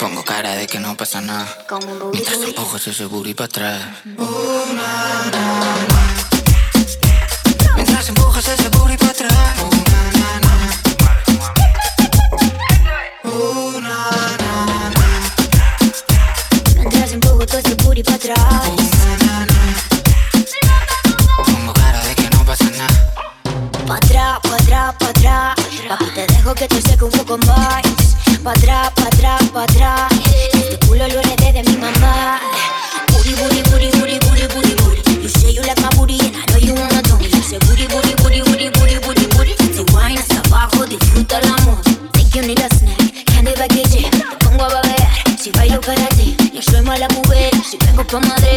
Pongo cara de que no pasa nada. Mientras empujas ese booty para atrás. Mientras empujas ese booty para atrás. Mientras empujo todo ese booty para atrás. pa' atrás, pa' atrás, pa' atrás. Este culo lo heredé de mi mamá. Booty, booty, booty, booty, booty, booty, booty. You say you like my booty and I know you wanna do me. You say booty, booty, booty, booty, booty, booty, booty. Te wine hasta abajo, disfruta el amor. Think you need a snack, candy baguette. Te pongo a babear, si bailo para ti. Yo soy mala mujer, si vengo pa' Madrid.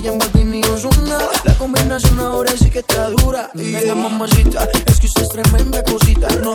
Becky, Martini y Osuna. La combinación ahora sí que está dura. Y yeah. mamacita, es que usted es tremenda cosita. No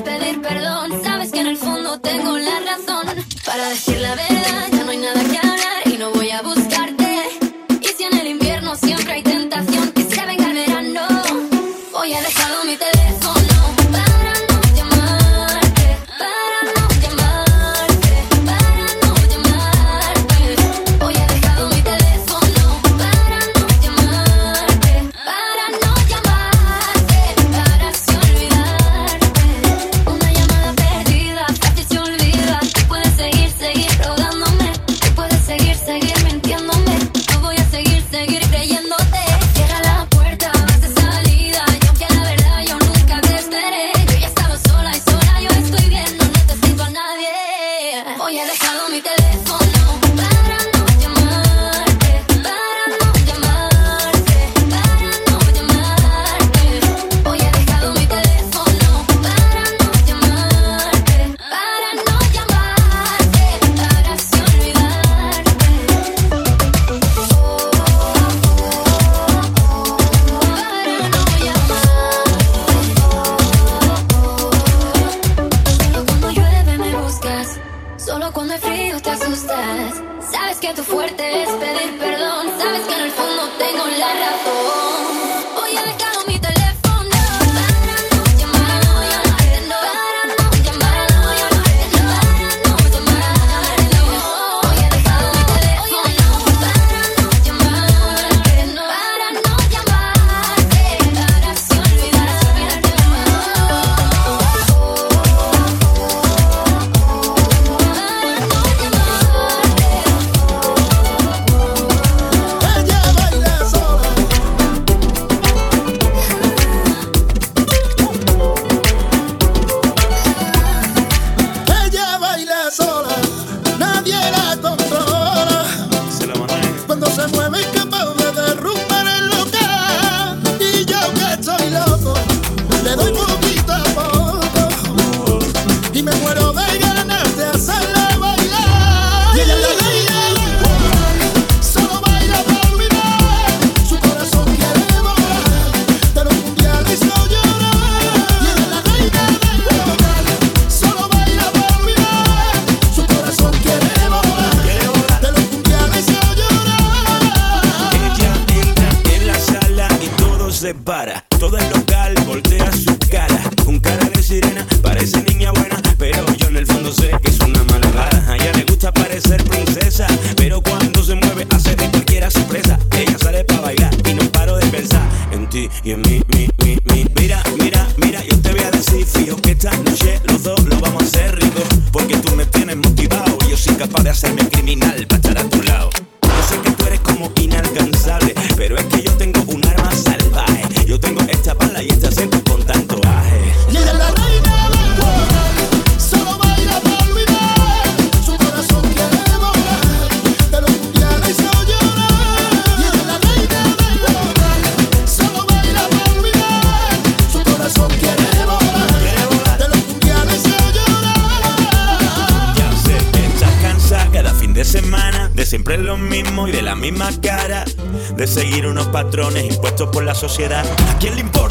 pedir perdón. Sabes que en el fondo tengo la razón para decir la verdad. corazón. conocieras. ¿A quién le importa?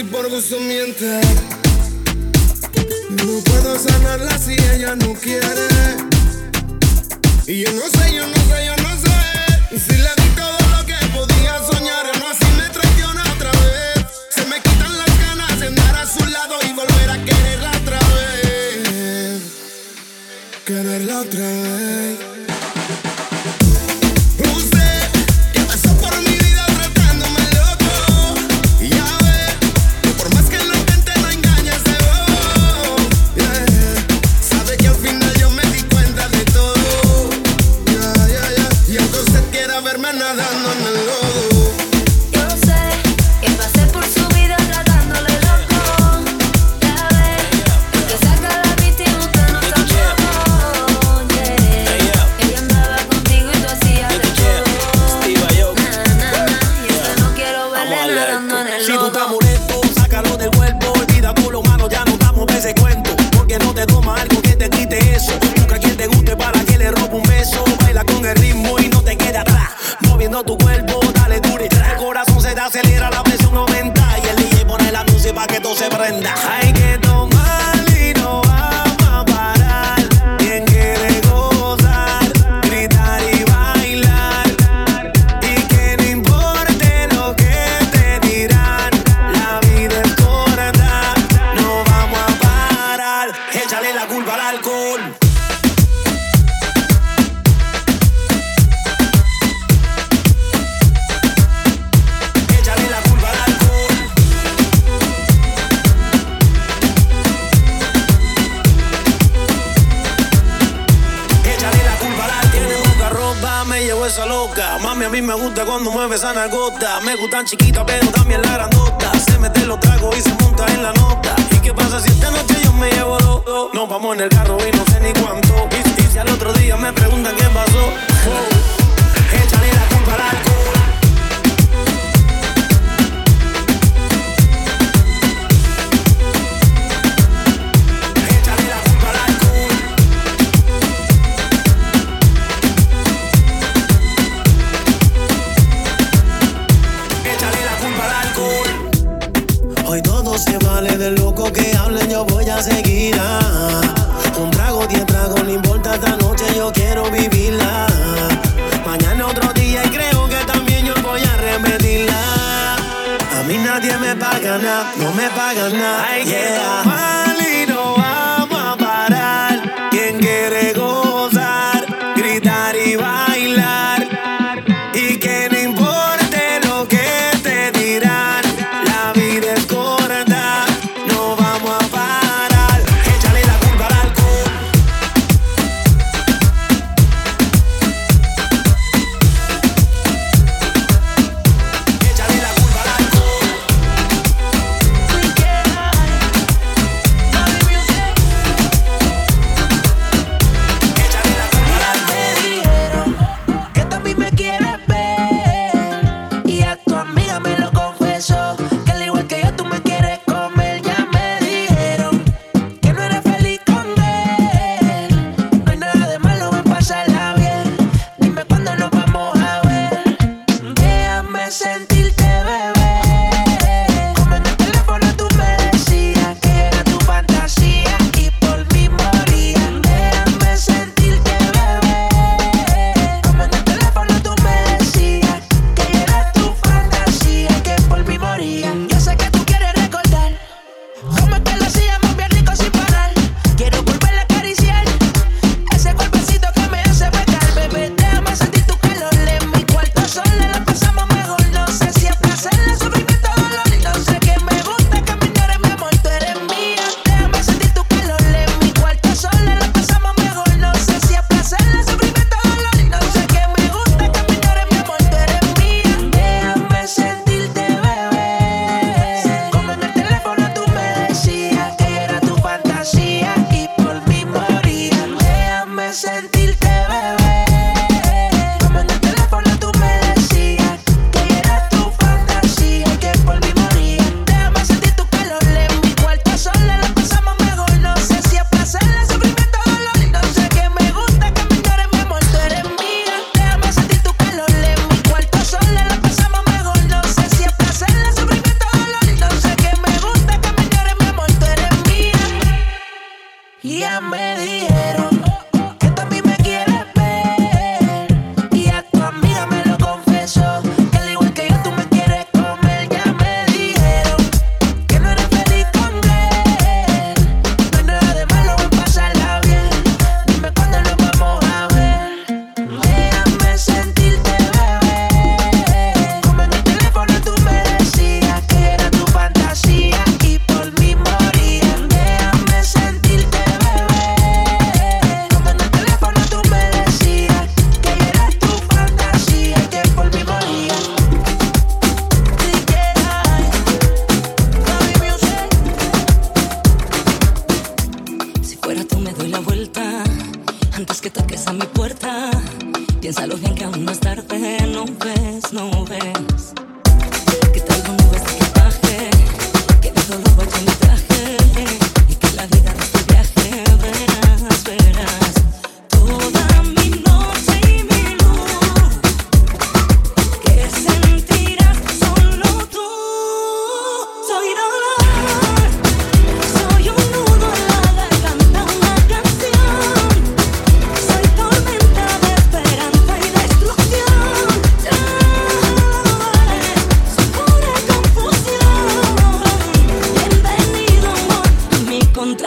si por gusto miente. No puedo sanarla si ella no quiere. Y yo no sé me paga nada, no me pagan nada. Hay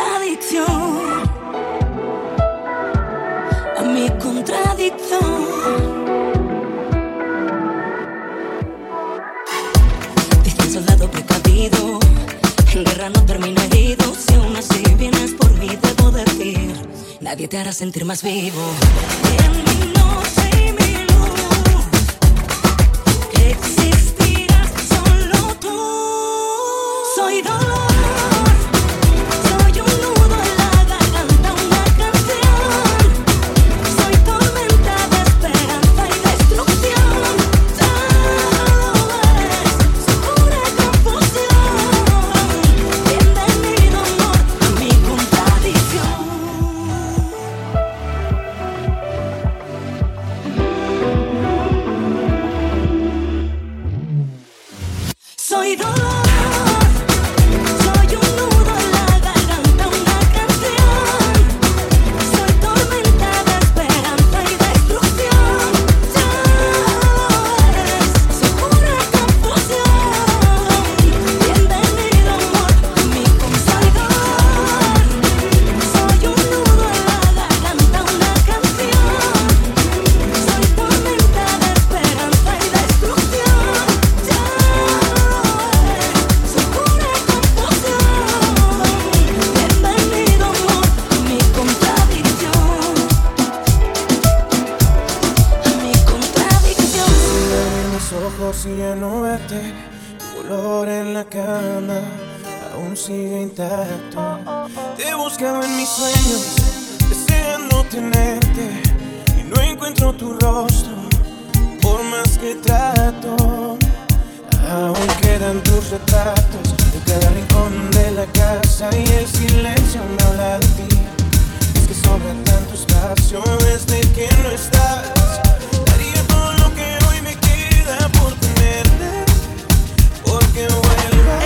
contradicción, a mi contradicción. Diste soldado precavido, en guerra no termino herido, si aún así vienes por mí debo decir, nadie te hará sentir más vivo. En mi no sigue intacto. Te buscaba en mis sueños, deseando tenerte. Y no encuentro tu rostro, por más que trato. Aún quedan tus retratos en cada rincón de la casa y el silencio me habla de ti. Es que sobra tanto espacio desde que no estás.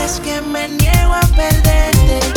es que me niego a perderte.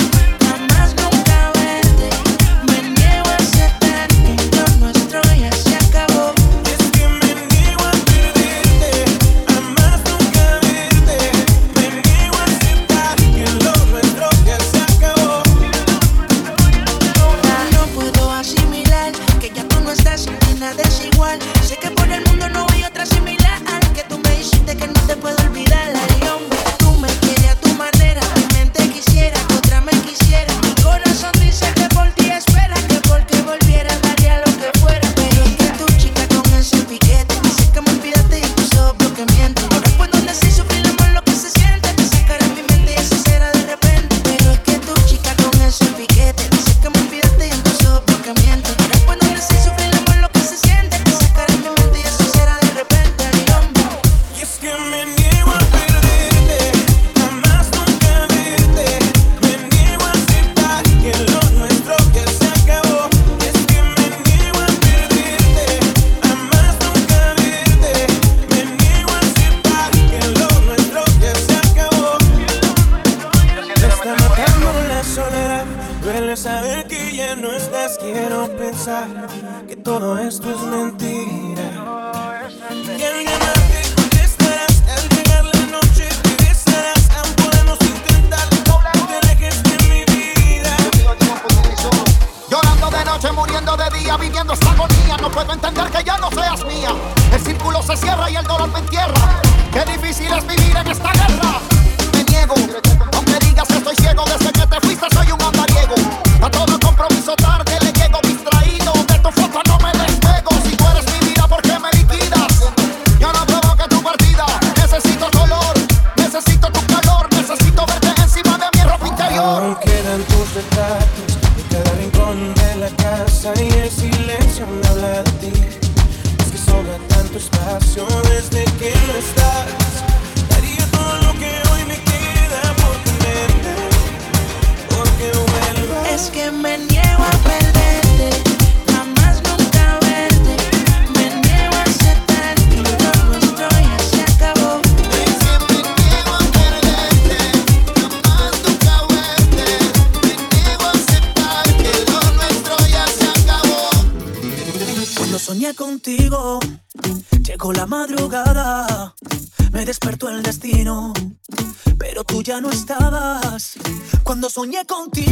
contigo.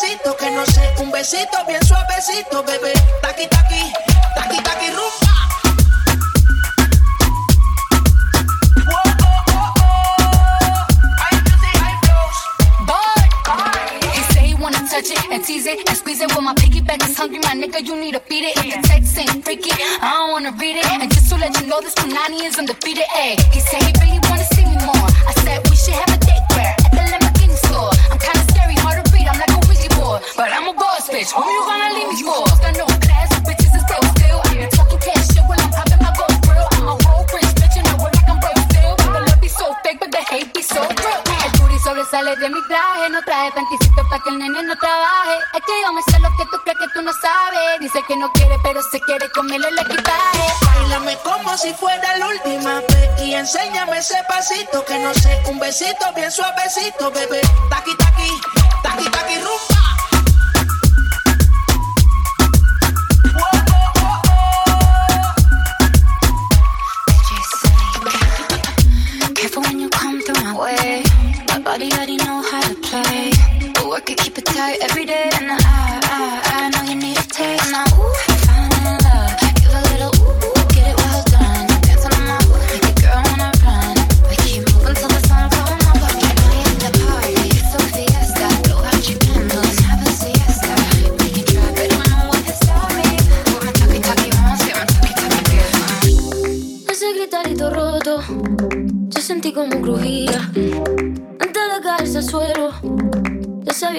besito que no sé, un besito bien suavecito, bebé. Taqui, taqui, taqui, taqui, rumbo. touch it and tease it and squeeze it. When my piggyback is hungry, my nigga, you need to beat it. If the text ain't freaky, I don't wanna read it. And just to let you know, this Punani is undefeated. Ayy, he said he really wanna. But I'm a boss bitch. Who you gonna leave me for? Got no class, bitches is still still. I be talking cash shit when I'm popping my gold grill. I'm a whole rich bitch and I work like I'm broke still. The love be so fake, but the hate be so real. El booty sobresale de mi traje, no traje panticito pa' que el nene no trabaje. Es que yo me sé lo que tú crees que tú no sabes. Dice que no quiere, pero se quiere comerle el equipaje. Bailame como si fuera la última vez y enséñame ese pasito que no sé. Un besito bien suavecito, bebé. Taqui, taqui, taqui, taqui, rumba. Body already know how to play. But I can keep it tight every day and I.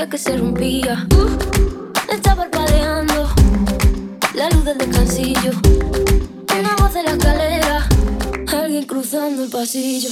que se rompía. Uh, está parpadeando la luz del descansillo. Una voz de la escalera, alguien cruzando el pasillo.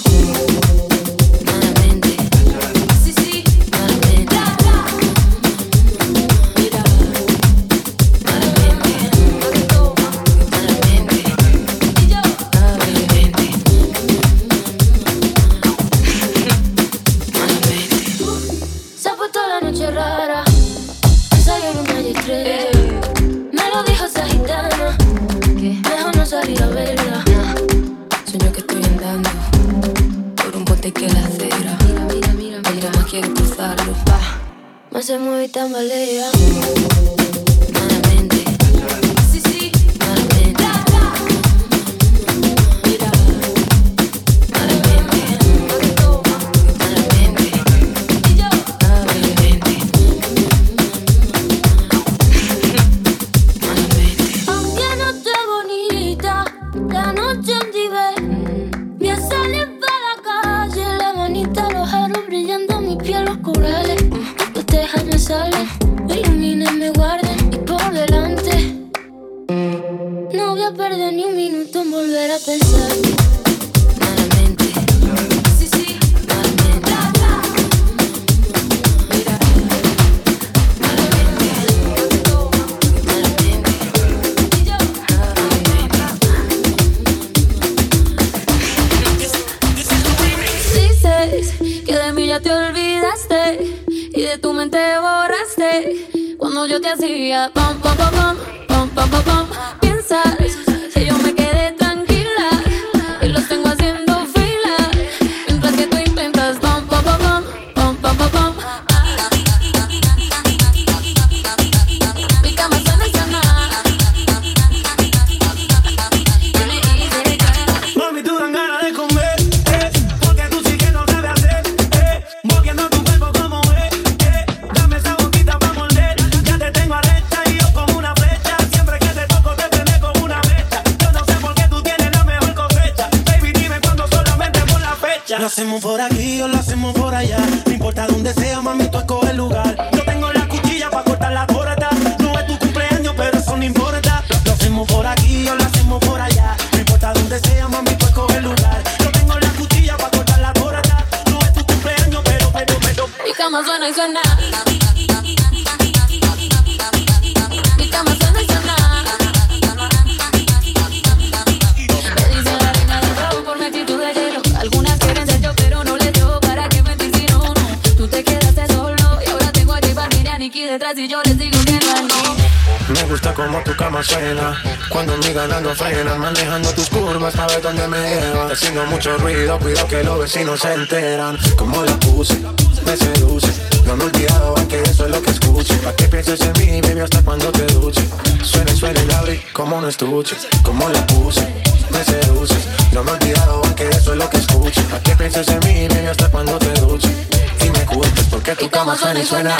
Lo hacemos por aquí o lo hacemos por allá. No importa dónde sea, mami, cama suena. Cuando mi ganando frena Manejando tus curvas para dónde me llevan Haciendo mucho ruido, cuido que los vecinos se enteran. Como la puse, me seduce. No me he olvidado, que eso es lo que escuche Pa' que pienses en mí, baby, hasta cuando te duche Suena, suena el abri, como un estuche. Como la puse, me seduces No me he olvidado, que eso es lo que escuche Pa' que pienses en mí, baby, hasta cuando te duche Y me culpes porque tu cama suena y suena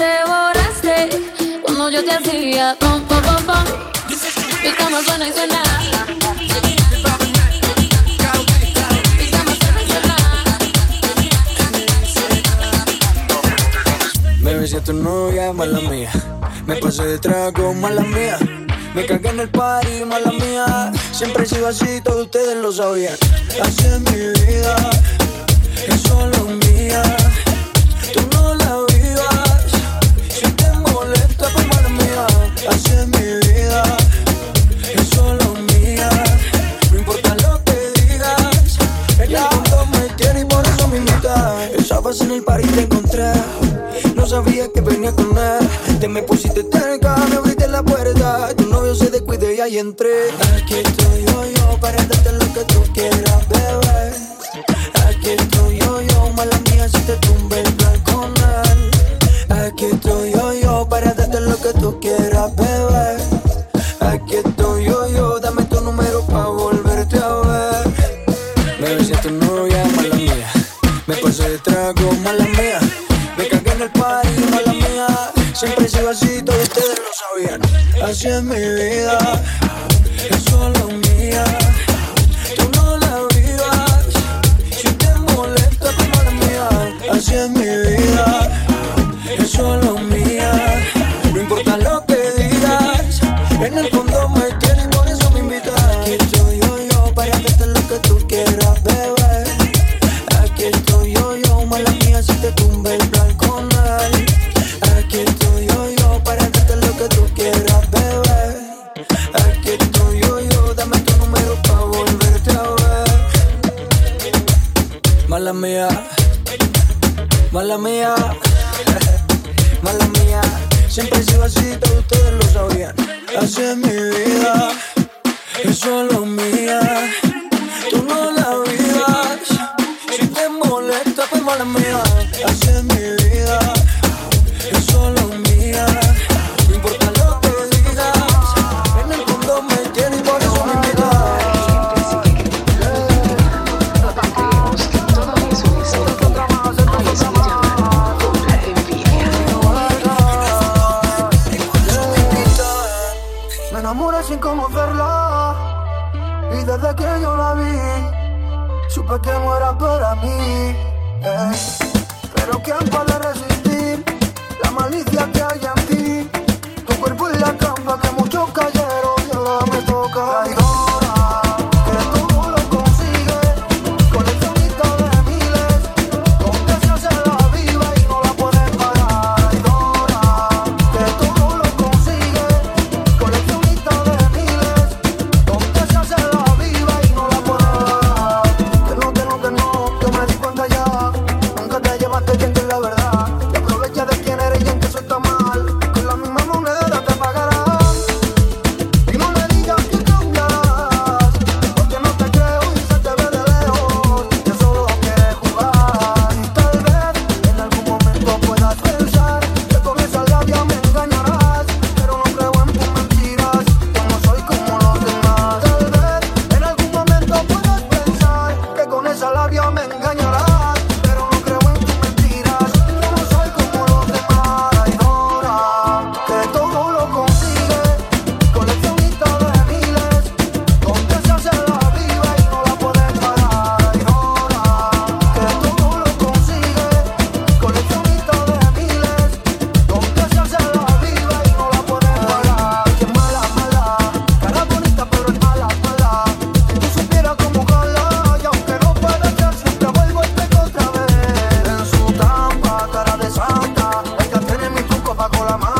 te borraste cuando yo te hacía pom, pom, pom, pom. Mi cama suena y suena. Baby, si a tu novia, mala mía. Me pasé de trago, mala mía. Me cagué en el party, mala mía. Siempre he sido así, todos ustedes lo sabían. Así es mi vida, es solo mía. Hace mi vida y solo mía. No importa lo que digas, el tiempo me tiene y por eso me invita. Esa base en el y te encontré, no sabía que venía con él. Te me pusiste cerca, me abriste la puerta. Tu novio se descuide y ahí entré. Aquí estoy yo, yo, para que te lo que tú quieras. si es mi vida es solo mía. Tú no la vivas. Si te molesta, toma la mía. Así es mi vida es solo como la mano.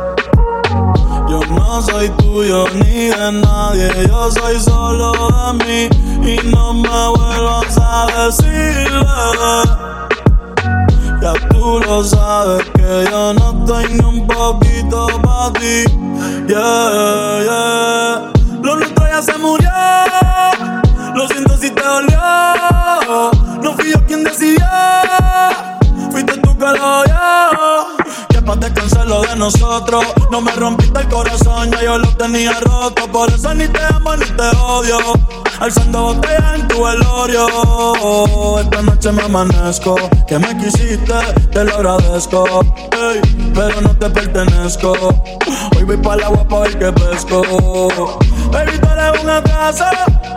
Yo no soy tuyo ni de nadie, yo soy solo de mí y no me vuelvas a decir, bebé. Ya tú lo sabes que yo no estoy ni un poquito para ti. Yeah, yeah. Lo nuestro ya se murió. Lo siento si te dolió. No fui yo quien decidió. Fuiste tú que lo dio. Pa' descansar lo de nosotros. No me rompiste el corazón, ya yo lo tenía roto. Por eso ni te amo ni te odio. Alzando botellas en tu velorio. Esta noche me amanezco. Que me quisiste, te lo agradezco. Ey, pero no te pertenezco. Hoy voy pa' la agua pa' ver que pesco. Baby, tú eres una casa.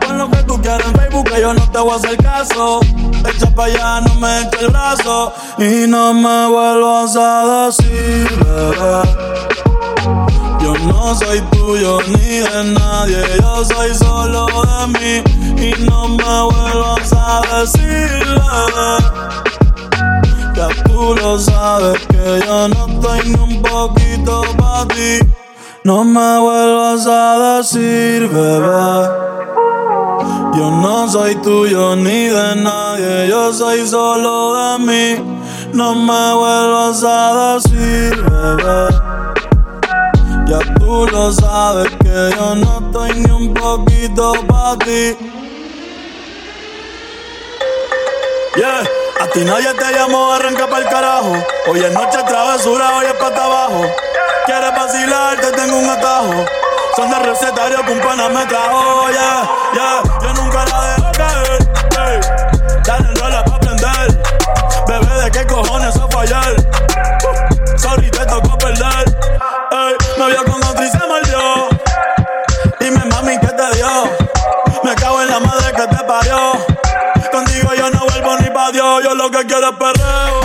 Con lo que tú quieras en Facebook, que yo no te voy a hacer caso. Echa pa' allá, no me eches el brazo. Y no me vuelvas a decir, Yo no soy tuyo ni de nadie, yo soy solo de mí. Y no me vuelvas a decir, bebé. Ya tú lo sabes que yo no estoy ni un poquito pa' ti. No me vuelvas a decir, bebé. Yo no soy tuyo ni de nadie, yo soy solo de mí. No me vuelvas a decir, bebé. Ya tú lo sabes que yo no estoy ni un poquito pa' ti. Yeah, a ti nadie te llamó, arranca pa'l carajo. Hoy es noche travesura, hoy es pata abajo. Quieres vacilar, te tengo un atajo. Son de recetario que un me trajo, yeah, yeah. Yo nunca la dejo caer, ey. Dale en qué cojones a fallar? Sorry, te tocó perder. Me vio con otro y se mordió. Dime, mami, ¿qué te dio? Me cago en la madre que te parió. Contigo yo no vuelvo ni pa' Dios, yo lo que quiero es perreo.